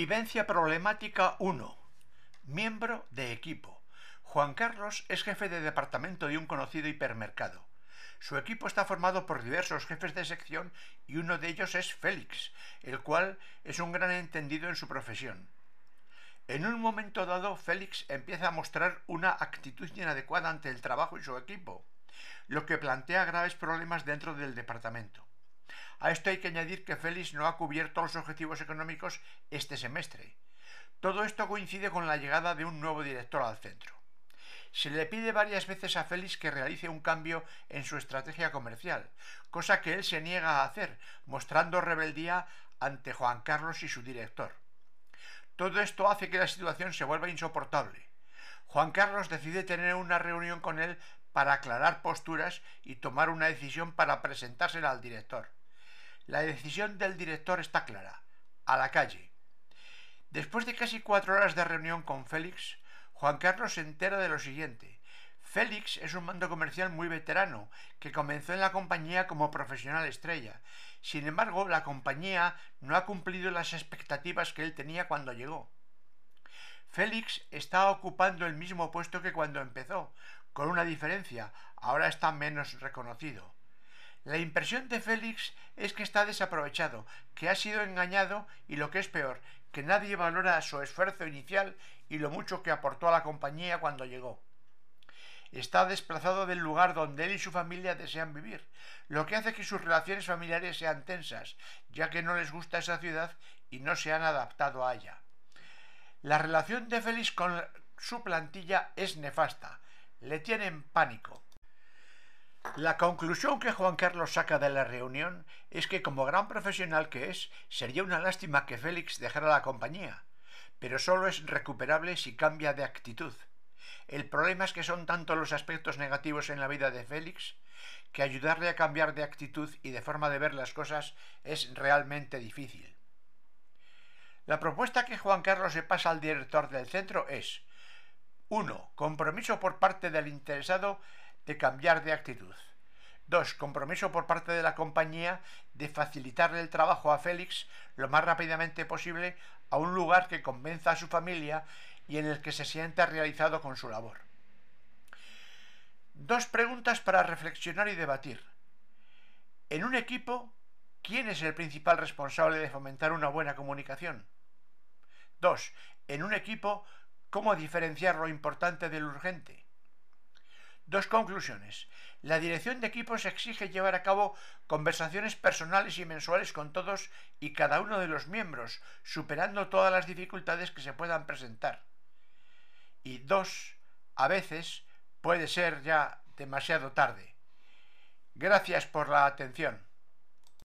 Vivencia problemática 1. Miembro de equipo. Juan Carlos es jefe de departamento de un conocido hipermercado. Su equipo está formado por diversos jefes de sección y uno de ellos es Félix, el cual es un gran entendido en su profesión. En un momento dado, Félix empieza a mostrar una actitud inadecuada ante el trabajo y su equipo, lo que plantea graves problemas dentro del departamento. A esto hay que añadir que Félix no ha cubierto los objetivos económicos este semestre. Todo esto coincide con la llegada de un nuevo director al centro. Se le pide varias veces a Félix que realice un cambio en su estrategia comercial, cosa que él se niega a hacer, mostrando rebeldía ante Juan Carlos y su director. Todo esto hace que la situación se vuelva insoportable. Juan Carlos decide tener una reunión con él para aclarar posturas y tomar una decisión para presentársela al director. La decisión del director está clara. A la calle. Después de casi cuatro horas de reunión con Félix, Juan Carlos se entera de lo siguiente. Félix es un mando comercial muy veterano, que comenzó en la compañía como profesional estrella. Sin embargo, la compañía no ha cumplido las expectativas que él tenía cuando llegó. Félix está ocupando el mismo puesto que cuando empezó, con una diferencia, ahora está menos reconocido. La impresión de Félix es que está desaprovechado, que ha sido engañado y lo que es peor, que nadie valora su esfuerzo inicial y lo mucho que aportó a la compañía cuando llegó. Está desplazado del lugar donde él y su familia desean vivir, lo que hace que sus relaciones familiares sean tensas, ya que no les gusta esa ciudad y no se han adaptado a ella. La relación de Félix con su plantilla es nefasta, le tienen pánico. La conclusión que Juan Carlos saca de la reunión es que como gran profesional que es, sería una lástima que Félix dejara la compañía, pero solo es recuperable si cambia de actitud. El problema es que son tanto los aspectos negativos en la vida de Félix que ayudarle a cambiar de actitud y de forma de ver las cosas es realmente difícil. La propuesta que Juan Carlos se pasa al director del centro es 1. Compromiso por parte del interesado de cambiar de actitud. 2. Compromiso por parte de la compañía de facilitarle el trabajo a Félix lo más rápidamente posible a un lugar que convenza a su familia y en el que se sienta realizado con su labor. Dos preguntas para reflexionar y debatir. En un equipo, ¿quién es el principal responsable de fomentar una buena comunicación? 2. En un equipo, ¿cómo diferenciar lo importante del urgente? Dos conclusiones. La dirección de equipos exige llevar a cabo conversaciones personales y mensuales con todos y cada uno de los miembros, superando todas las dificultades que se puedan presentar. Y dos, a veces puede ser ya demasiado tarde. Gracias por la atención.